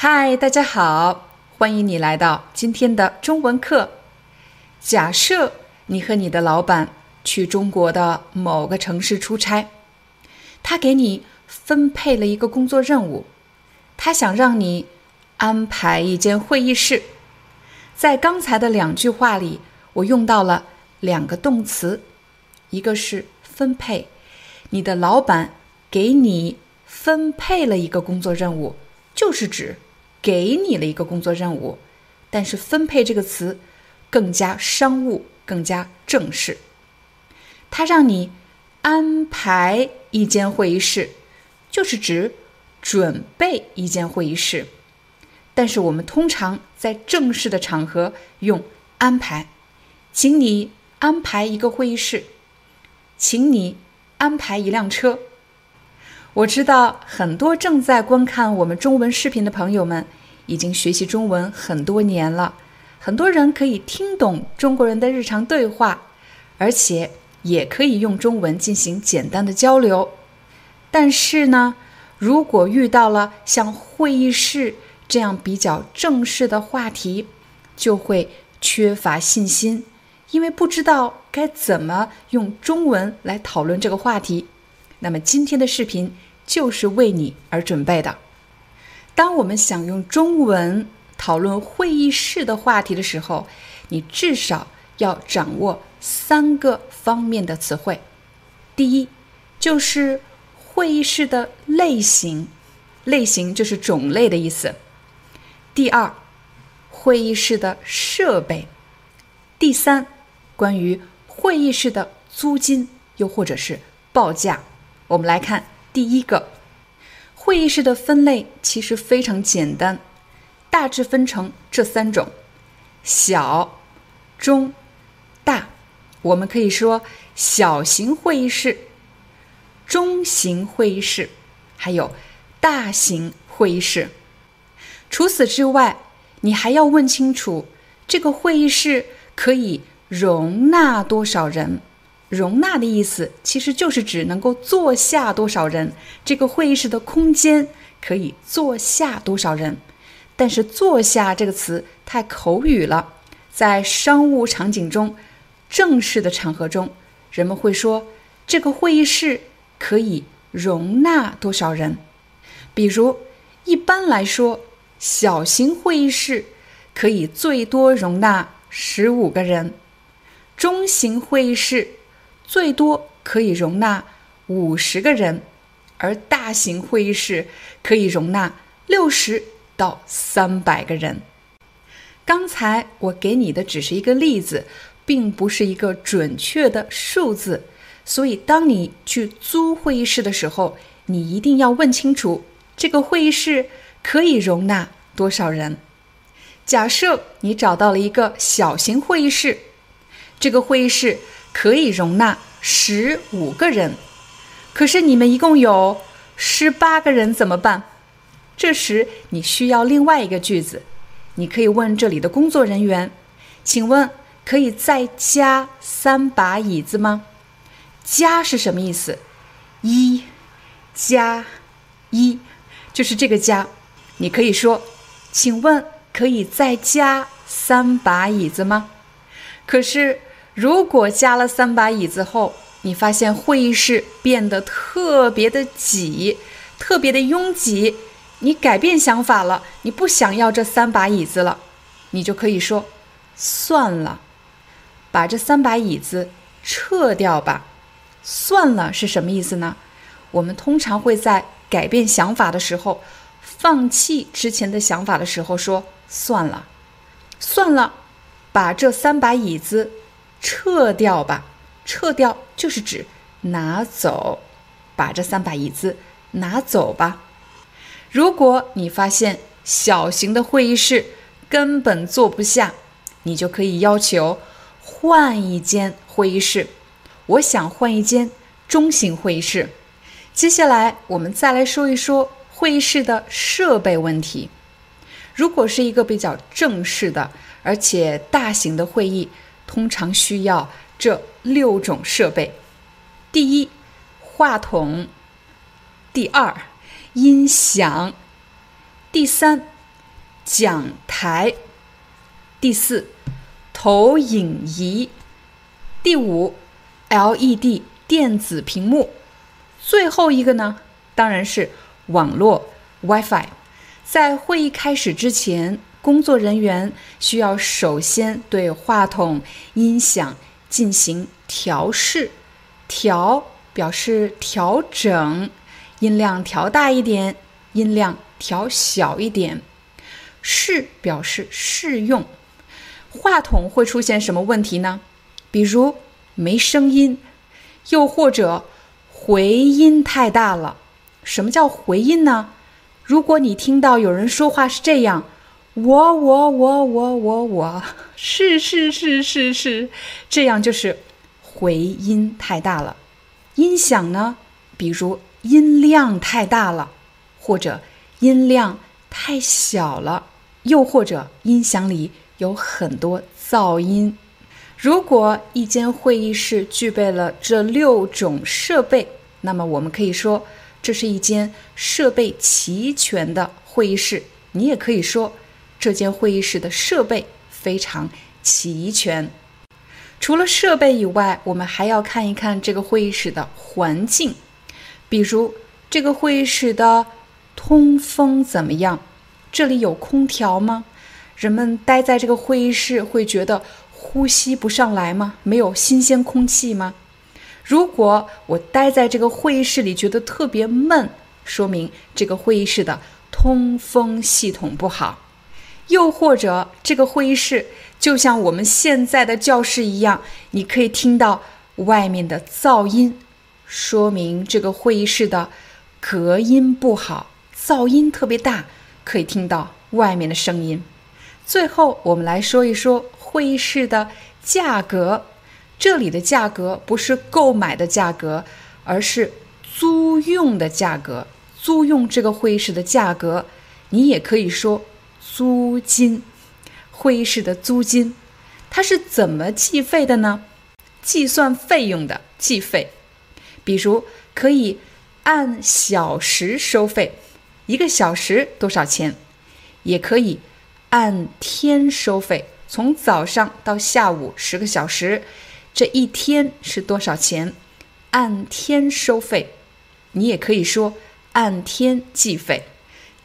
嗨，大家好，欢迎你来到今天的中文课。假设你和你的老板去中国的某个城市出差，他给你分配了一个工作任务，他想让你安排一间会议室。在刚才的两句话里，我用到了两个动词，一个是分配，你的老板给你分配了一个工作任务，就是指。给你了一个工作任务，但是“分配”这个词更加商务，更加正式。他让你安排一间会议室，就是指准备一间会议室。但是我们通常在正式的场合用“安排”，请你安排一个会议室，请你安排一辆车。我知道很多正在观看我们中文视频的朋友们已经学习中文很多年了，很多人可以听懂中国人的日常对话，而且也可以用中文进行简单的交流。但是呢，如果遇到了像会议室这样比较正式的话题，就会缺乏信心，因为不知道该怎么用中文来讨论这个话题。那么今天的视频。就是为你而准备的。当我们想用中文讨论会议室的话题的时候，你至少要掌握三个方面的词汇。第一，就是会议室的类型，类型就是种类的意思。第二，会议室的设备。第三，关于会议室的租金又或者是报价。我们来看。第一个，会议室的分类其实非常简单，大致分成这三种：小、中、大。我们可以说小型会议室、中型会议室，还有大型会议室。除此之外，你还要问清楚这个会议室可以容纳多少人。容纳的意思其实就是指能够坐下多少人，这个会议室的空间可以坐下多少人。但是“坐下”这个词太口语了，在商务场景中、正式的场合中，人们会说这个会议室可以容纳多少人。比如，一般来说，小型会议室可以最多容纳十五个人，中型会议室。最多可以容纳五十个人，而大型会议室可以容纳六十到三百个人。刚才我给你的只是一个例子，并不是一个准确的数字，所以当你去租会议室的时候，你一定要问清楚这个会议室可以容纳多少人。假设你找到了一个小型会议室，这个会议室。可以容纳十五个人，可是你们一共有十八个人怎么办？这时你需要另外一个句子，你可以问这里的工作人员：“请问可以再加三把椅子吗？”加是什么意思？一加一就是这个加。你可以说：“请问可以再加三把椅子吗？”可是。如果加了三把椅子后，你发现会议室变得特别的挤，特别的拥挤，你改变想法了，你不想要这三把椅子了，你就可以说算了，把这三把椅子撤掉吧。算了是什么意思呢？我们通常会在改变想法的时候，放弃之前的想法的时候说算了，算了。把这三把椅子撤掉吧。撤掉就是指拿走，把这三把椅子拿走吧。如果你发现小型的会议室根本坐不下，你就可以要求换一间会议室。我想换一间中型会议室。接下来我们再来说一说会议室的设备问题。如果是一个比较正式的而且大型的会议，通常需要。这六种设备：第一，话筒；第二，音响；第三，讲台；第四，投影仪；第五，LED 电子屏幕；最后一个呢，当然是网络 WiFi。在会议开始之前，工作人员需要首先对话筒、音响。进行调试，调表示调整，音量调大一点，音量调小一点。试表示试用。话筒会出现什么问题呢？比如没声音，又或者回音太大了。什么叫回音呢？如果你听到有人说话是这样。我我我我我我是是是是是，这样就是回音太大了。音响呢，比如音量太大了，或者音量太小了，又或者音响里有很多噪音。如果一间会议室具备了这六种设备，那么我们可以说这是一间设备齐全的会议室。你也可以说。这间会议室的设备非常齐全。除了设备以外，我们还要看一看这个会议室的环境，比如这个会议室的通风怎么样？这里有空调吗？人们待在这个会议室会觉得呼吸不上来吗？没有新鲜空气吗？如果我待在这个会议室里觉得特别闷，说明这个会议室的通风系统不好。又或者，这个会议室就像我们现在的教室一样，你可以听到外面的噪音，说明这个会议室的隔音不好，噪音特别大，可以听到外面的声音。最后，我们来说一说会议室的价格。这里的价格不是购买的价格，而是租用的价格。租用这个会议室的价格，你也可以说。租金，会议室的租金，它是怎么计费的呢？计算费用的计费，比如可以按小时收费，一个小时多少钱？也可以按天收费，从早上到下午十个小时，这一天是多少钱？按天收费，你也可以说按天计费。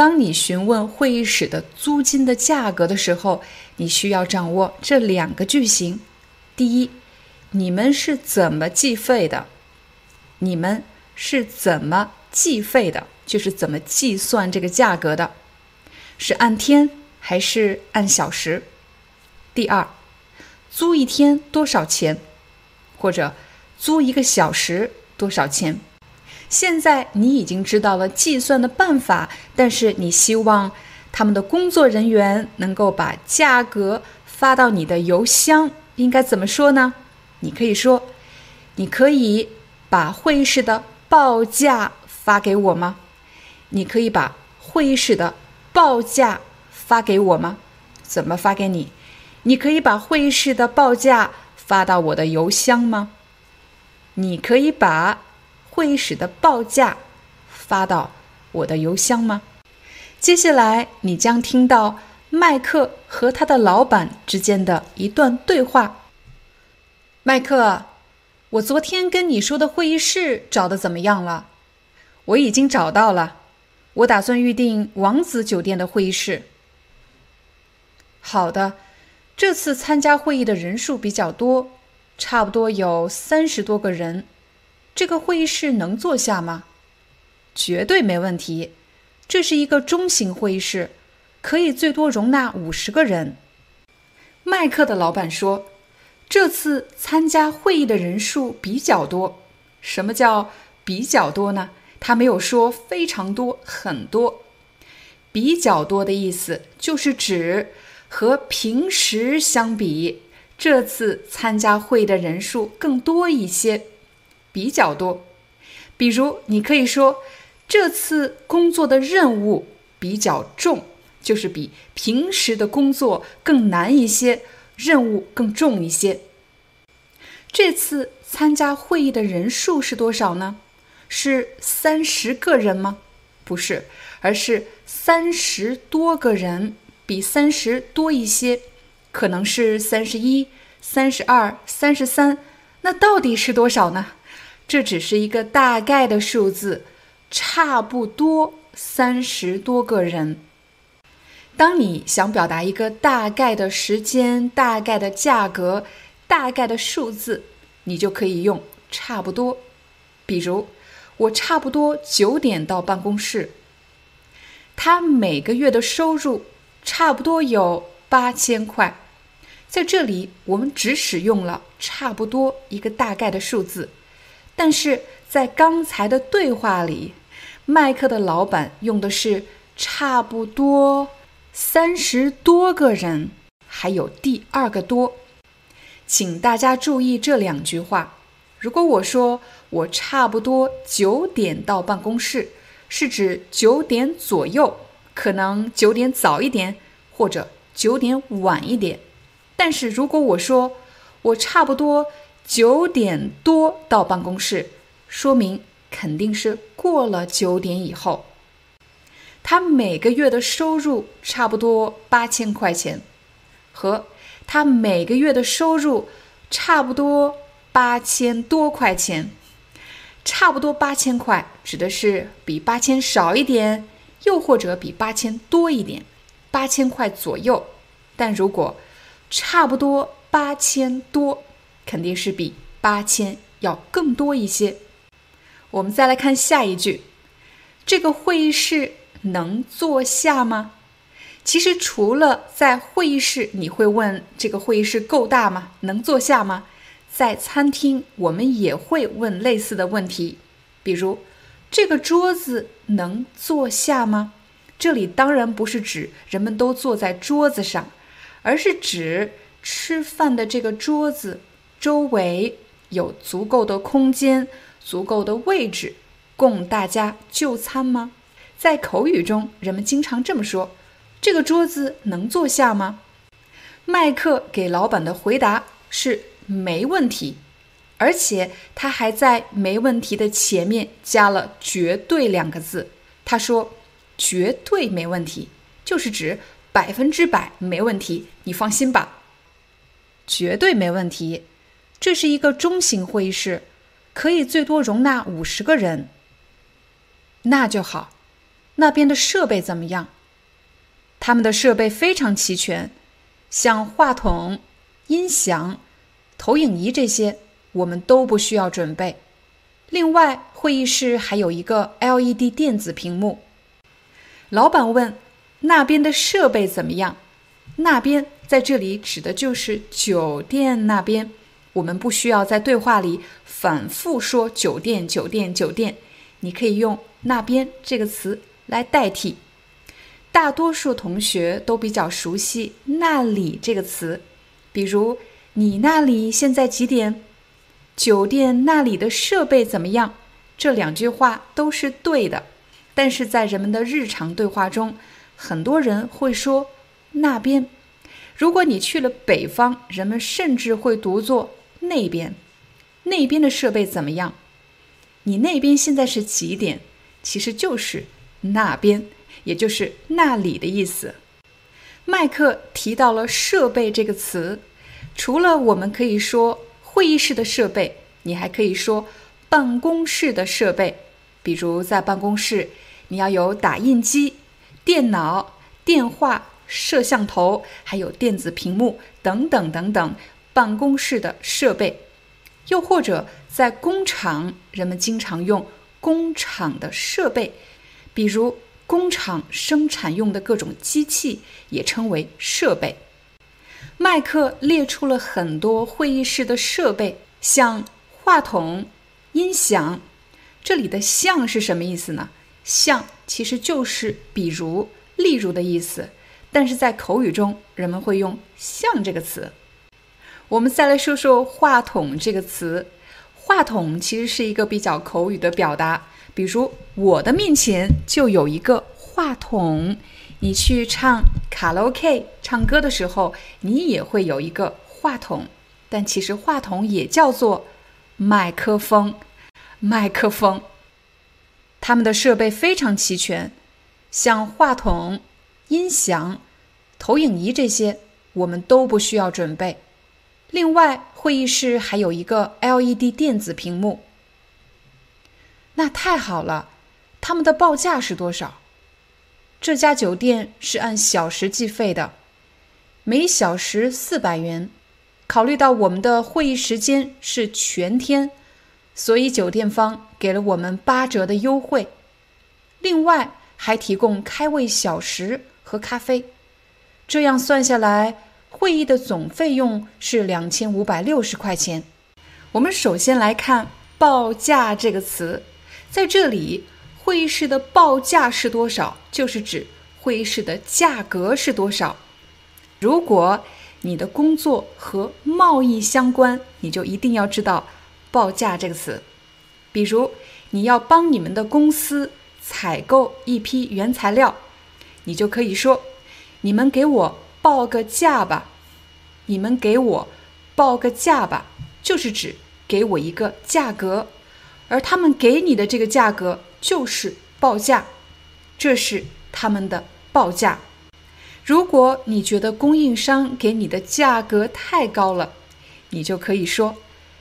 当你询问会议室的租金的价格的时候，你需要掌握这两个句型：第一，你们是怎么计费的？你们是怎么计费的？就是怎么计算这个价格的？是按天还是按小时？第二，租一天多少钱？或者租一个小时多少钱？现在你已经知道了计算的办法，但是你希望他们的工作人员能够把价格发到你的邮箱，应该怎么说呢？你可以说：“你可以把会议室的报价发给我吗？”你可以把会议室的报价发给我吗？怎么发给你？你可以把会议室的报价发到我的邮箱吗？你可以把。会议室的报价发到我的邮箱吗？接下来你将听到麦克和他的老板之间的一段对话。麦克，我昨天跟你说的会议室找的怎么样了？我已经找到了，我打算预订王子酒店的会议室。好的，这次参加会议的人数比较多，差不多有三十多个人。这个会议室能坐下吗？绝对没问题。这是一个中型会议室，可以最多容纳五十个人。麦克的老板说：“这次参加会议的人数比较多。什么叫比较多呢？他没有说非常多、很多。比较多的意思就是指和平时相比，这次参加会议的人数更多一些，比较多。比如，你可以说这次工作的任务比较重。”就是比平时的工作更难一些，任务更重一些。这次参加会议的人数是多少呢？是三十个人吗？不是，而是三十多个人，比三十多一些，可能是三十一、三十二、三十三。那到底是多少呢？这只是一个大概的数字，差不多三十多个人。当你想表达一个大概的时间、大概的价格、大概的数字，你就可以用“差不多”。比如，我差不多九点到办公室。他每个月的收入差不多有八千块。在这里，我们只使用了“差不多”一个大概的数字，但是在刚才的对话里，麦克的老板用的是“差不多”。三十多个人，还有第二个多，请大家注意这两句话。如果我说我差不多九点到办公室，是指九点左右，可能九点早一点，或者九点晚一点。但是如果我说我差不多九点多到办公室，说明肯定是过了九点以后。他每个月的收入差不多八千块钱，和他每个月的收入差不多八千多块钱，差不多八千块指的是比八千少一点，又或者比八千多一点，八千块左右。但如果差不多八千多，肯定是比八千要更多一些。我们再来看下一句，这个会议室。能坐下吗？其实除了在会议室，你会问这个会议室够大吗？能坐下吗？在餐厅，我们也会问类似的问题，比如这个桌子能坐下吗？这里当然不是指人们都坐在桌子上，而是指吃饭的这个桌子周围有足够的空间、足够的位置供大家就餐吗？在口语中，人们经常这么说：“这个桌子能坐下吗？”麦克给老板的回答是“没问题”，而且他还在“没问题”的前面加了“绝对”两个字。他说：“绝对没问题，就是指百分之百没问题，你放心吧。”绝对没问题。这是一个中型会议室，可以最多容纳五十个人。那就好。那边的设备怎么样？他们的设备非常齐全，像话筒、音响、投影仪这些，我们都不需要准备。另外，会议室还有一个 LED 电子屏幕。老板问：“那边的设备怎么样？”那边在这里指的就是酒店那边。我们不需要在对话里反复说“酒店，酒店，酒店”，你可以用“那边”这个词。来代替，大多数同学都比较熟悉“那里”这个词，比如“你那里现在几点？”“酒店那里的设备怎么样？”这两句话都是对的，但是在人们的日常对话中，很多人会说“那边”。如果你去了北方，人们甚至会读作“那边”。那边的设备怎么样？你那边现在是几点？其实就是。那边，也就是那里的意思。麦克提到了“设备”这个词，除了我们可以说会议室的设备，你还可以说办公室的设备。比如在办公室，你要有打印机、电脑、电话、摄像头，还有电子屏幕等等等等办公室的设备。又或者在工厂，人们经常用工厂的设备。比如工厂生产用的各种机器也称为设备。麦克列出了很多会议室的设备，像话筒、音响。这里的“像”是什么意思呢？“像”其实就是比如、例如的意思，但是在口语中，人们会用“像”这个词。我们再来说说“话筒”这个词。话筒其实是一个比较口语的表达，比如我的面前就有一个话筒。你去唱卡拉 OK 唱歌的时候，你也会有一个话筒，但其实话筒也叫做麦克风。麦克风，他们的设备非常齐全，像话筒、音响、投影仪这些，我们都不需要准备。另外，会议室还有一个 LED 电子屏幕。那太好了，他们的报价是多少？这家酒店是按小时计费的，每小时四百元。考虑到我们的会议时间是全天，所以酒店方给了我们八折的优惠。另外还提供开胃小食和咖啡。这样算下来，会议的总费用是两千五百六十块钱。我们首先来看“报价”这个词，在这里。会议室的报价是多少？就是指会议室的价格是多少。如果你的工作和贸易相关，你就一定要知道“报价”这个词。比如，你要帮你们的公司采购一批原材料，你就可以说：“你们给我报个价吧。”“你们给我报个价吧”，就是指给我一个价格，而他们给你的这个价格。就是报价，这是他们的报价。如果你觉得供应商给你的价格太高了，你就可以说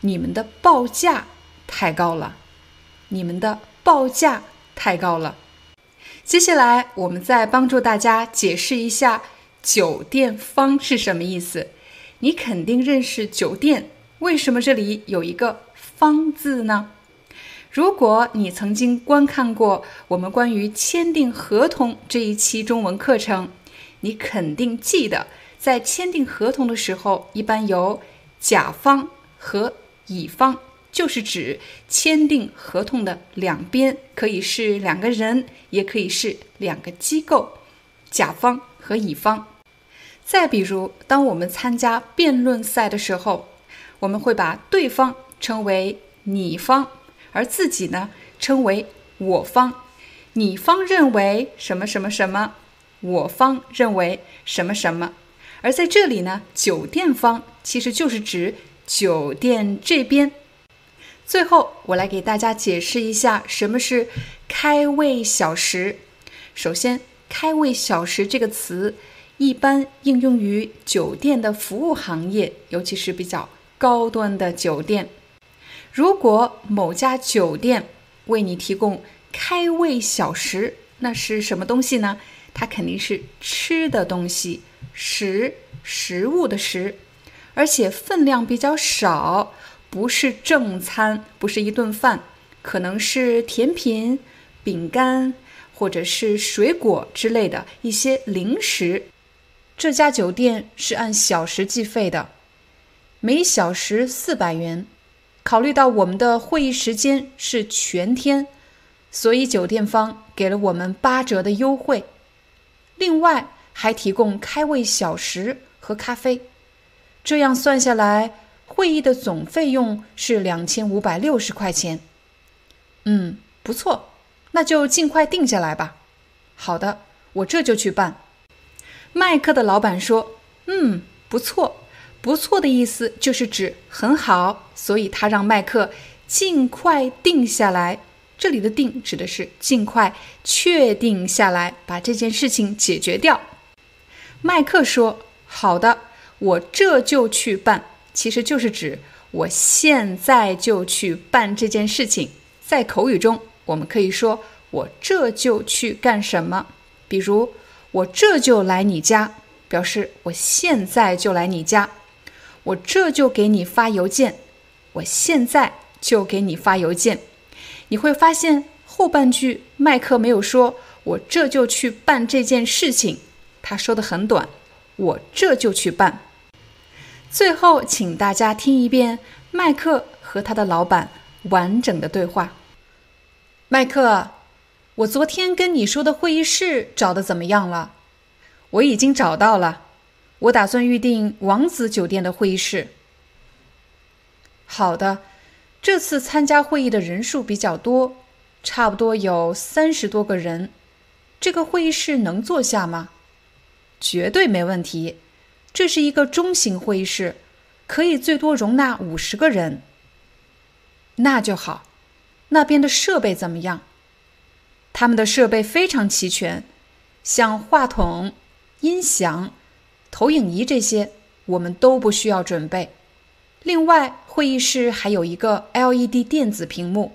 你们的报价太高了，你们的报价太高了。接下来，我们再帮助大家解释一下“酒店方”是什么意思。你肯定认识酒店，为什么这里有一个“方”字呢？如果你曾经观看过我们关于签订合同这一期中文课程，你肯定记得，在签订合同的时候，一般有甲方和乙方，就是指签订合同的两边，可以是两个人，也可以是两个机构，甲方和乙方。再比如，当我们参加辩论赛的时候，我们会把对方称为你方。而自己呢，称为我方，你方认为什么什么什么，我方认为什么什么。而在这里呢，酒店方其实就是指酒店这边。最后，我来给大家解释一下什么是开胃小食。首先，开胃小食这个词一般应用于酒店的服务行业，尤其是比较高端的酒店。如果某家酒店为你提供开胃小食，那是什么东西呢？它肯定是吃的东西，食食物的食，而且分量比较少，不是正餐，不是一顿饭，可能是甜品、饼干或者是水果之类的一些零食。这家酒店是按小时计费的，每小时四百元。考虑到我们的会议时间是全天，所以酒店方给了我们八折的优惠。另外还提供开胃小食和咖啡。这样算下来，会议的总费用是两千五百六十块钱。嗯，不错，那就尽快定下来吧。好的，我这就去办。麦克的老板说：“嗯，不错。”不错的意思就是指很好，所以他让麦克尽快定下来。这里的“定”指的是尽快确定下来，把这件事情解决掉。麦克说：“好的，我这就去办。”其实就是指我现在就去办这件事情。在口语中，我们可以说我这就去干什么，比如我这就来你家，表示我现在就来你家。我这就给你发邮件，我现在就给你发邮件。你会发现后半句麦克没有说“我这就去办这件事情”，他说的很短，“我这就去办”。最后，请大家听一遍麦克和他的老板完整的对话。麦克，我昨天跟你说的会议室找的怎么样了？我已经找到了，我打算预订王子酒店的会议室。好的，这次参加会议的人数比较多，差不多有三十多个人。这个会议室能坐下吗？绝对没问题。这是一个中型会议室，可以最多容纳五十个人。那就好。那边的设备怎么样？他们的设备非常齐全，像话筒、音响、投影仪这些，我们都不需要准备。另外，会议室还有一个 LED 电子屏幕。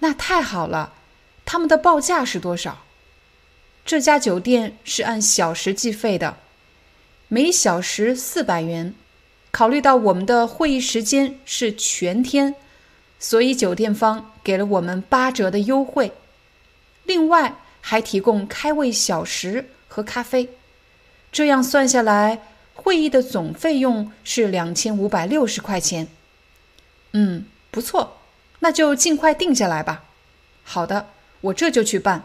那太好了。他们的报价是多少？这家酒店是按小时计费的，每小时四百元。考虑到我们的会议时间是全天，所以酒店方给了我们八折的优惠。另外还提供开胃小食和咖啡。这样算下来，会议的总费用是两千五百六十块钱。嗯，不错，那就尽快定下来吧。好的。我这就去办。